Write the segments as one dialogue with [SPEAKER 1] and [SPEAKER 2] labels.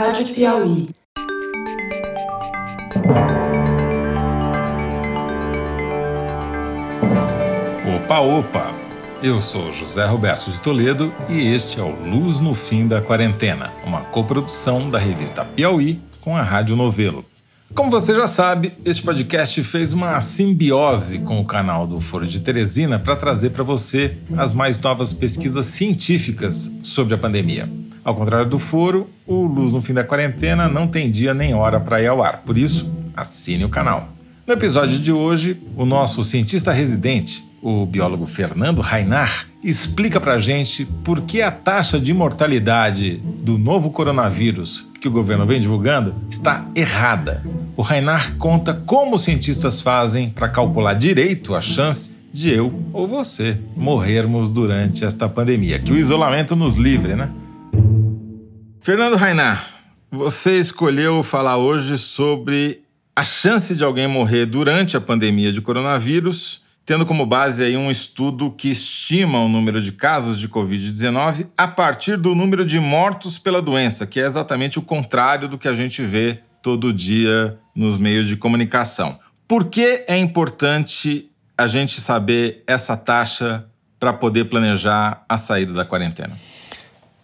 [SPEAKER 1] Rádio Piauí.
[SPEAKER 2] Opa, opa! Eu sou José Roberto de Toledo e este é o Luz no Fim da Quarentena, uma coprodução da revista Piauí com a Rádio Novelo. Como você já sabe, este podcast fez uma simbiose com o canal do Foro de Teresina para trazer para você as mais novas pesquisas científicas sobre a pandemia. Ao contrário do Foro, o Luz no Fim da Quarentena não tem dia nem hora para ir ao ar, por isso, assine o canal. No episódio de hoje, o nosso cientista residente, o biólogo Fernando Rainar, explica pra gente por que a taxa de mortalidade do novo coronavírus que o governo vem divulgando está errada. O Rainar conta como os cientistas fazem para calcular direito a chance de eu ou você morrermos durante esta pandemia. Que o isolamento nos livre, né? Fernando Rainar, você escolheu falar hoje sobre a chance de alguém morrer durante a pandemia de coronavírus, tendo como base aí um estudo que estima o número de casos de Covid-19 a partir do número de mortos pela doença, que é exatamente o contrário do que a gente vê todo dia nos meios de comunicação. Por que é importante a gente saber essa taxa para poder planejar a saída da quarentena?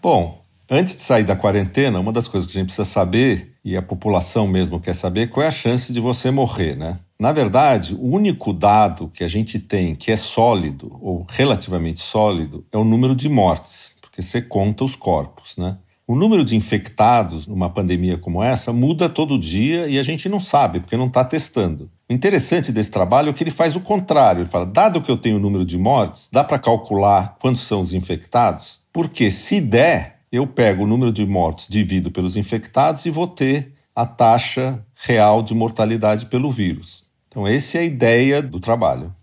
[SPEAKER 3] Bom, Antes de sair da quarentena, uma das coisas que a gente precisa saber, e a população mesmo quer saber, qual é a chance de você morrer, né? Na verdade, o único dado que a gente tem que é sólido, ou relativamente sólido, é o número de mortes, porque você conta os corpos, né? O número de infectados numa pandemia como essa muda todo dia e a gente não sabe, porque não está testando. O interessante desse trabalho é que ele faz o contrário. Ele fala: dado que eu tenho o número de mortes, dá para calcular quantos são os infectados? Porque se der, eu pego o número de mortos, divido pelos infectados e vou ter a taxa real de mortalidade pelo vírus. Então, essa é a ideia do trabalho.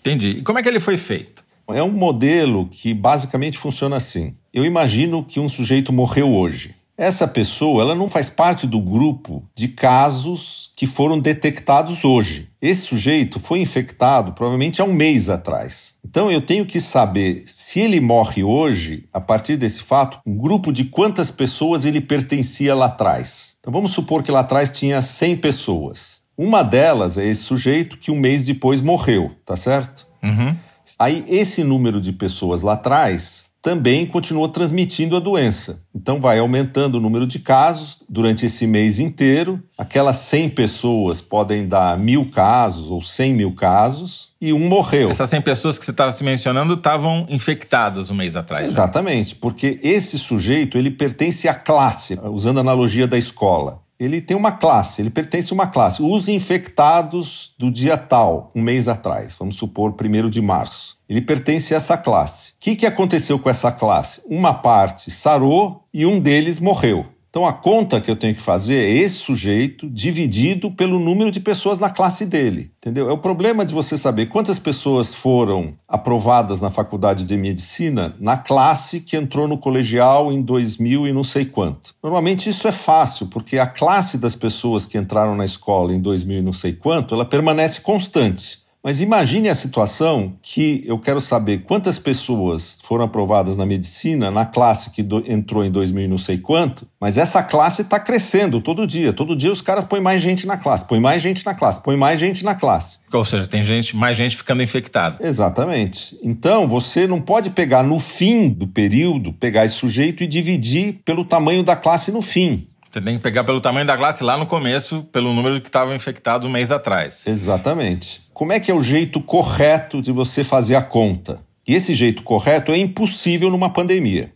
[SPEAKER 2] Entendi. E como é que ele foi feito?
[SPEAKER 3] É um modelo que basicamente funciona assim. Eu imagino que um sujeito morreu hoje. Essa pessoa ela não faz parte do grupo de casos que foram detectados hoje. Esse sujeito foi infectado provavelmente há um mês atrás. Então eu tenho que saber se ele morre hoje, a partir desse fato, um grupo de quantas pessoas ele pertencia lá atrás. Então vamos supor que lá atrás tinha 100 pessoas. Uma delas é esse sujeito que um mês depois morreu, tá certo?
[SPEAKER 2] Uhum.
[SPEAKER 3] Aí esse número de pessoas lá atrás também continuou transmitindo a doença. Então vai aumentando o número de casos durante esse mês inteiro. Aquelas 100 pessoas podem dar mil casos ou 100 mil casos e um morreu.
[SPEAKER 2] Essas 100 pessoas que você estava se mencionando estavam infectadas um mês atrás.
[SPEAKER 3] Né? Exatamente, né? porque esse sujeito ele pertence à classe, usando a analogia da escola ele tem uma classe, ele pertence a uma classe. Os infectados do dia tal, um mês atrás, vamos supor, primeiro de março. Ele pertence a essa classe. O que, que aconteceu com essa classe? Uma parte sarou e um deles morreu. Então a conta que eu tenho que fazer é esse sujeito dividido pelo número de pessoas na classe dele, entendeu? É o problema de você saber quantas pessoas foram aprovadas na faculdade de medicina na classe que entrou no colegial em 2000 e não sei quanto. Normalmente isso é fácil, porque a classe das pessoas que entraram na escola em 2000 e não sei quanto, ela permanece constante. Mas imagine a situação que eu quero saber quantas pessoas foram aprovadas na medicina na classe que do, entrou em 2000 e não sei quanto, mas essa classe está crescendo todo dia. Todo dia os caras põem mais gente na classe, põem mais gente na classe, põem mais gente na classe.
[SPEAKER 2] Ou seja, tem gente, mais gente ficando infectada.
[SPEAKER 3] Exatamente. Então você não pode pegar no fim do período, pegar esse sujeito e dividir pelo tamanho da classe no fim.
[SPEAKER 2] Você tem que pegar pelo tamanho da classe lá no começo, pelo número que estava infectado um mês atrás.
[SPEAKER 3] Exatamente. Como é que é o jeito correto de você fazer a conta? E esse jeito correto é impossível numa pandemia.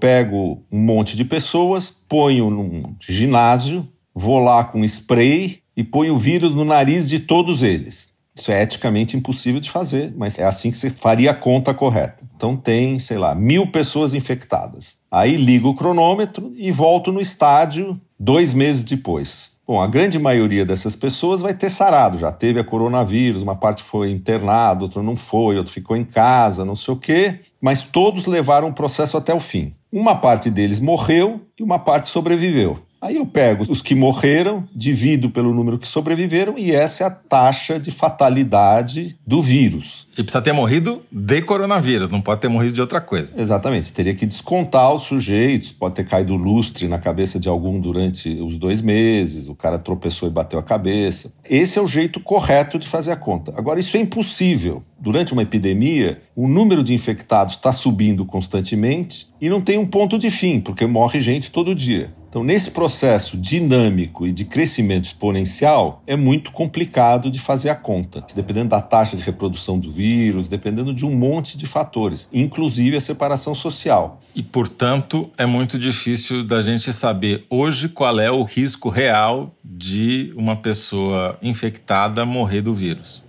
[SPEAKER 3] Pego um monte de pessoas, ponho num ginásio, vou lá com spray e ponho o vírus no nariz de todos eles. Isso é eticamente impossível de fazer, mas é assim que você faria a conta correta. Então tem, sei lá, mil pessoas infectadas. Aí ligo o cronômetro e volto no estádio dois meses depois. Bom, a grande maioria dessas pessoas vai ter sarado, já teve a coronavírus, uma parte foi internada, outra não foi, outra ficou em casa, não sei o quê, mas todos levaram o processo até o fim. Uma parte deles morreu e uma parte sobreviveu. Aí eu pego os que morreram, divido pelo número que sobreviveram e essa é a taxa de fatalidade do vírus.
[SPEAKER 2] E precisa ter morrido de coronavírus, não pode ter morrido de outra coisa.
[SPEAKER 3] Exatamente, você teria que descontar os sujeitos, pode ter caído lustre na cabeça de algum durante os dois meses, o cara tropeçou e bateu a cabeça. Esse é o jeito correto de fazer a conta. Agora, isso é impossível. Durante uma epidemia, o número de infectados está subindo constantemente e não tem um ponto de fim, porque morre gente todo dia. Então, nesse processo dinâmico e de crescimento exponencial, é muito complicado de fazer a conta, dependendo da taxa de reprodução do vírus, dependendo de um monte de fatores, inclusive a separação social.
[SPEAKER 2] E, portanto, é muito difícil da gente saber hoje qual é o risco real de uma pessoa infectada morrer do vírus.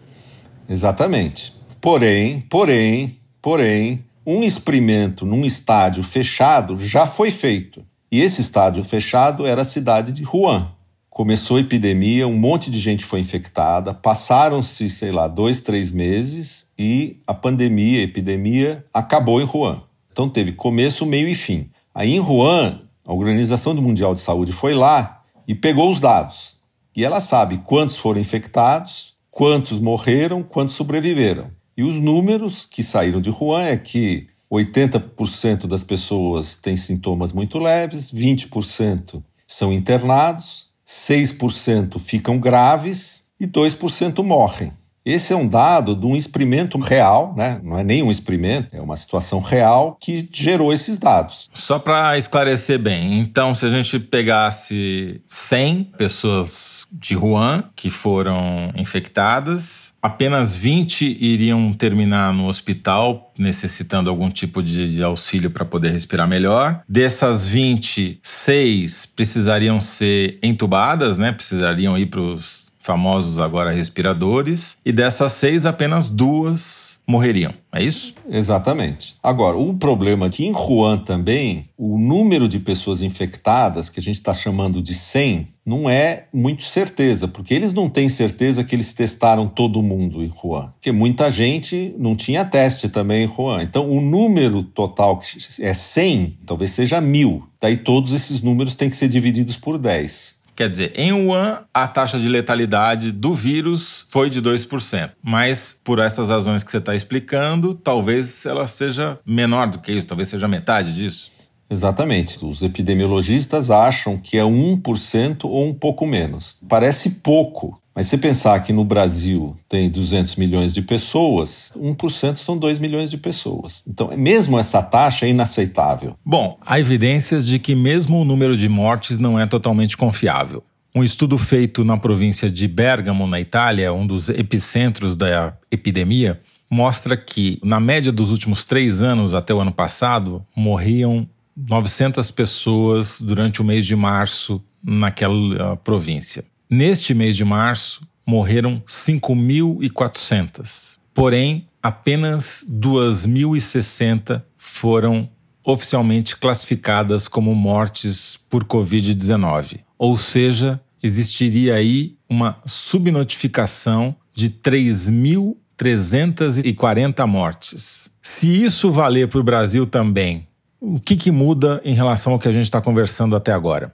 [SPEAKER 3] Exatamente. Porém, porém, porém, um experimento num estádio fechado já foi feito e esse estádio fechado era a cidade de Wuhan. Começou a epidemia, um monte de gente foi infectada, passaram-se, sei lá, dois, três meses e a pandemia, a epidemia acabou em Wuhan. Então teve começo, meio e fim. Aí em Wuhan, a Organização Mundial de Saúde foi lá e pegou os dados. E ela sabe quantos foram infectados, quantos morreram, quantos sobreviveram. E os números que saíram de Wuhan é que 80% das pessoas têm sintomas muito leves, 20% são internados, 6% ficam graves e 2% morrem. Esse é um dado de um experimento real, né? não é nem um experimento, é uma situação real que gerou esses dados.
[SPEAKER 2] Só para esclarecer bem, então, se a gente pegasse 100 pessoas de Wuhan que foram infectadas, apenas 20 iriam terminar no hospital necessitando algum tipo de auxílio para poder respirar melhor. Dessas 20, 6 precisariam ser entubadas, né? Precisariam ir para os famosos agora respiradores, e dessas seis, apenas duas morreriam. É isso?
[SPEAKER 3] Exatamente. Agora, o problema aqui em Wuhan também, o número de pessoas infectadas, que a gente está chamando de 100, não é muito certeza, porque eles não têm certeza que eles testaram todo mundo em Wuhan. Porque muita gente não tinha teste também em Wuhan. Então, o número total é 100, talvez seja mil. Daí todos esses números têm que ser divididos por 10.
[SPEAKER 2] Quer dizer, em Wuhan, a taxa de letalidade do vírus foi de 2%. Mas, por essas razões que você está explicando, talvez ela seja menor do que isso, talvez seja metade disso.
[SPEAKER 3] Exatamente. Os epidemiologistas acham que é 1% ou um pouco menos. Parece pouco, mas se pensar que no Brasil tem 200 milhões de pessoas, 1% são 2 milhões de pessoas. Então, mesmo essa taxa é inaceitável.
[SPEAKER 2] Bom, há evidências de que mesmo o número de mortes não é totalmente confiável. Um estudo feito na província de Bergamo, na Itália, um dos epicentros da epidemia, mostra que, na média dos últimos três anos até o ano passado, morriam 900 pessoas durante o mês de março naquela província. Neste mês de março, morreram 5.400. Porém, apenas 2.060 foram oficialmente classificadas como mortes por Covid-19. Ou seja, existiria aí uma subnotificação de 3.340 mortes. Se isso valer para o Brasil também, o que, que muda em relação ao que a gente está conversando até agora?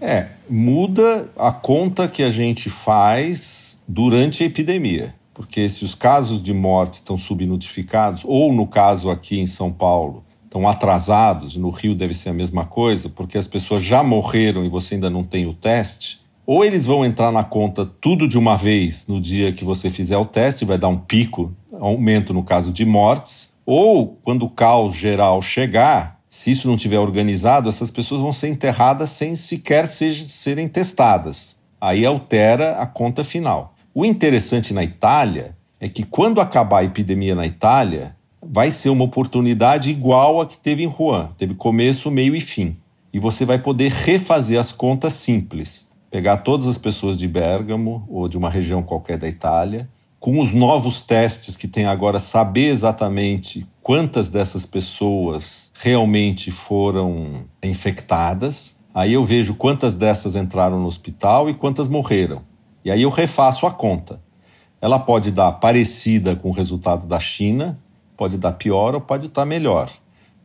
[SPEAKER 3] É, muda a conta que a gente faz durante a epidemia. Porque se os casos de morte estão subnotificados, ou no caso aqui em São Paulo, estão atrasados, no Rio deve ser a mesma coisa, porque as pessoas já morreram e você ainda não tem o teste, ou eles vão entrar na conta tudo de uma vez no dia que você fizer o teste, vai dar um pico, aumento no caso de mortes, ou quando o caos geral chegar, se isso não tiver organizado, essas pessoas vão ser enterradas sem sequer serem testadas. Aí altera a conta final. O interessante na Itália é que quando acabar a epidemia na Itália, vai ser uma oportunidade igual a que teve em Wuhan. Teve começo, meio e fim. E você vai poder refazer as contas simples. Pegar todas as pessoas de Bergamo ou de uma região qualquer da Itália, com os novos testes que tem agora, saber exatamente quantas dessas pessoas realmente foram infectadas. Aí eu vejo quantas dessas entraram no hospital e quantas morreram. E aí eu refaço a conta. Ela pode dar parecida com o resultado da China, pode dar pior ou pode estar melhor.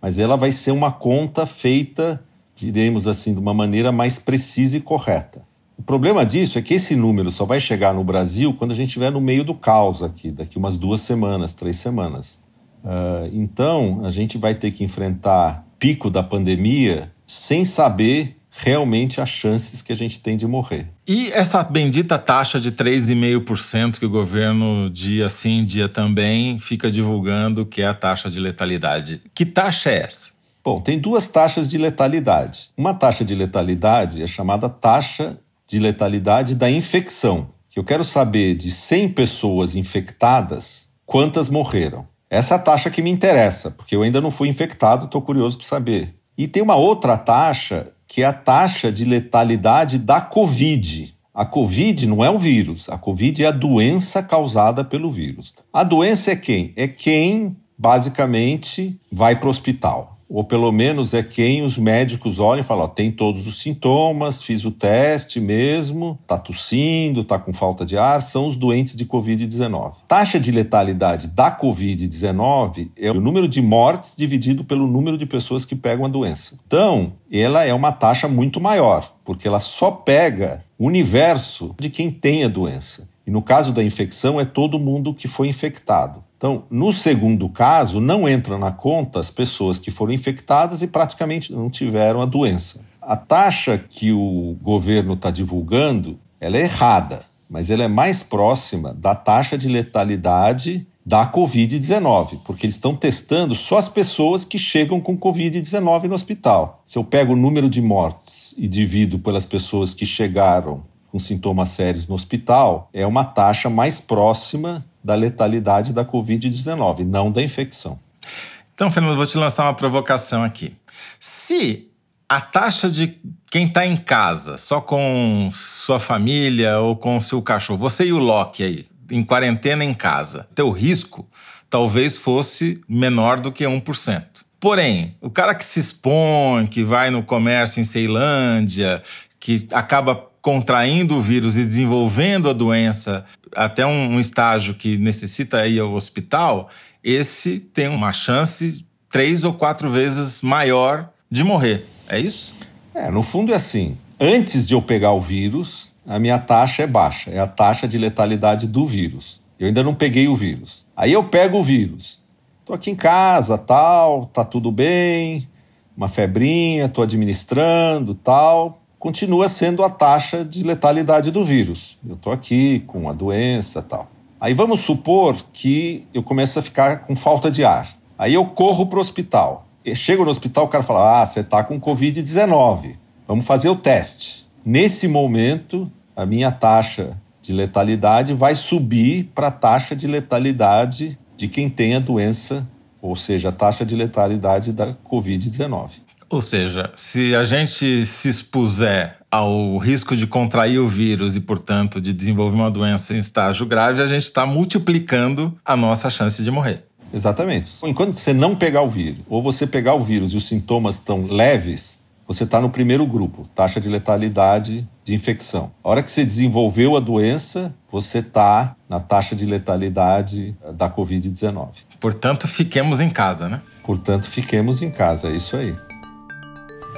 [SPEAKER 3] Mas ela vai ser uma conta feita diremos assim, de uma maneira mais precisa e correta. O problema disso é que esse número só vai chegar no Brasil quando a gente estiver no meio do caos aqui, daqui umas duas semanas, três semanas. Uh, então, a gente vai ter que enfrentar pico da pandemia sem saber realmente as chances que a gente tem de morrer.
[SPEAKER 2] E essa bendita taxa de 3,5% que o governo, dia sim, dia também, fica divulgando, que é a taxa de letalidade. Que taxa é essa?
[SPEAKER 3] Bom, tem duas taxas de letalidade. Uma taxa de letalidade é chamada taxa de letalidade da infecção, eu quero saber de 100 pessoas infectadas, quantas morreram. Essa é a taxa que me interessa, porque eu ainda não fui infectado, estou curioso para saber. E tem uma outra taxa que é a taxa de letalidade da Covid. A Covid não é um vírus, a Covid é a doença causada pelo vírus. A doença é quem? É quem, basicamente, vai para o hospital ou pelo menos é quem os médicos olham e falam: ó, tem todos os sintomas, fiz o teste mesmo, tá tossindo, tá com falta de ar, são os doentes de Covid-19. Taxa de letalidade da Covid-19 é o número de mortes dividido pelo número de pessoas que pegam a doença. Então, ela é uma taxa muito maior, porque ela só pega o universo de quem tem a doença. E no caso da infecção, é todo mundo que foi infectado. Então, no segundo caso, não entra na conta as pessoas que foram infectadas e praticamente não tiveram a doença. A taxa que o governo está divulgando, ela é errada, mas ela é mais próxima da taxa de letalidade da Covid-19, porque eles estão testando só as pessoas que chegam com Covid-19 no hospital. Se eu pego o número de mortes e divido pelas pessoas que chegaram com sintomas sérios no hospital, é uma taxa mais próxima da letalidade da Covid-19, não da infecção.
[SPEAKER 2] Então, Fernando, vou te lançar uma provocação aqui. Se a taxa de quem está em casa, só com sua família ou com seu cachorro, você e o Loki aí, em quarentena em casa, teu risco talvez fosse menor do que 1%. Porém, o cara que se expõe, que vai no comércio em Ceilândia, que acaba contraindo o vírus e desenvolvendo a doença até um, estágio que necessita ir ao hospital, esse tem uma chance três ou quatro vezes maior de morrer. É isso?
[SPEAKER 3] É, no fundo é assim. Antes de eu pegar o vírus, a minha taxa é baixa, é a taxa de letalidade do vírus. Eu ainda não peguei o vírus. Aí eu pego o vírus. Tô aqui em casa, tal, tá tudo bem, uma febrinha, tô administrando, tal continua sendo a taxa de letalidade do vírus. Eu estou aqui com a doença tal. Aí vamos supor que eu começo a ficar com falta de ar. Aí eu corro para o hospital. Chego no hospital, o cara fala: Ah, você está com Covid-19. Vamos fazer o teste. Nesse momento, a minha taxa de letalidade vai subir para a taxa de letalidade de quem tem a doença, ou seja, a taxa de letalidade da Covid-19.
[SPEAKER 2] Ou seja, se a gente se expuser ao risco de contrair o vírus e, portanto, de desenvolver uma doença em estágio grave, a gente está multiplicando a nossa chance de morrer.
[SPEAKER 3] Exatamente. Enquanto você não pegar o vírus, ou você pegar o vírus e os sintomas estão leves, você está no primeiro grupo, taxa de letalidade de infecção. A hora que você desenvolveu a doença, você está na taxa de letalidade da Covid-19.
[SPEAKER 2] Portanto, fiquemos em casa, né?
[SPEAKER 3] Portanto, fiquemos em casa, é isso aí.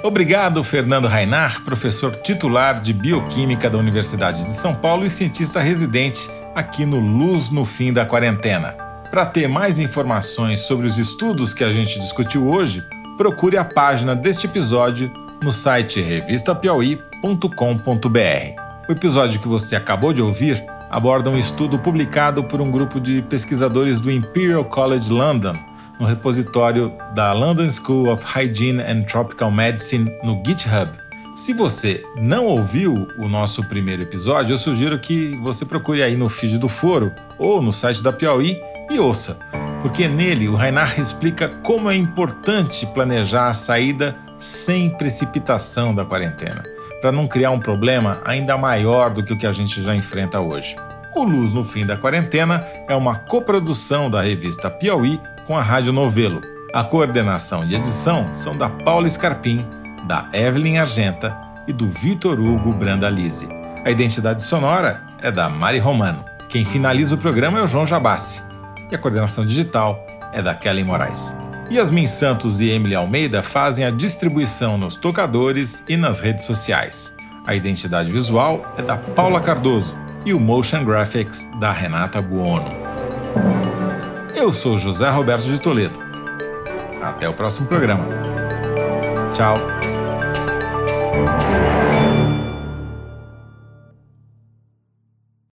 [SPEAKER 2] Obrigado, Fernando Rainar, professor titular de Bioquímica da Universidade de São Paulo e cientista residente aqui no Luz no Fim da Quarentena. Para ter mais informações sobre os estudos que a gente discutiu hoje, procure a página deste episódio no site revistapiauí.com.br. O episódio que você acabou de ouvir aborda um estudo publicado por um grupo de pesquisadores do Imperial College London no repositório da London School of Hygiene and Tropical Medicine no GitHub. Se você não ouviu o nosso primeiro episódio, eu sugiro que você procure aí no feed do foro ou no site da Piauí e ouça, porque nele o Rainar explica como é importante planejar a saída sem precipitação da quarentena, para não criar um problema ainda maior do que o que a gente já enfrenta hoje. O Luz no Fim da Quarentena é uma coprodução da revista Piauí com a Rádio Novelo. A coordenação e edição são da Paula Scarpim, da Evelyn Argenta e do Vitor Hugo Brandalize. A identidade sonora é da Mari Romano. Quem finaliza o programa é o João Jabassi. E a coordenação digital é da Kelly Moraes. Yasmin Santos e Emily Almeida fazem a distribuição nos tocadores e nas redes sociais. A identidade visual é da Paula Cardoso e o Motion Graphics da Renata Buono. Eu sou José Roberto de Toledo. Até o próximo programa. Tchau.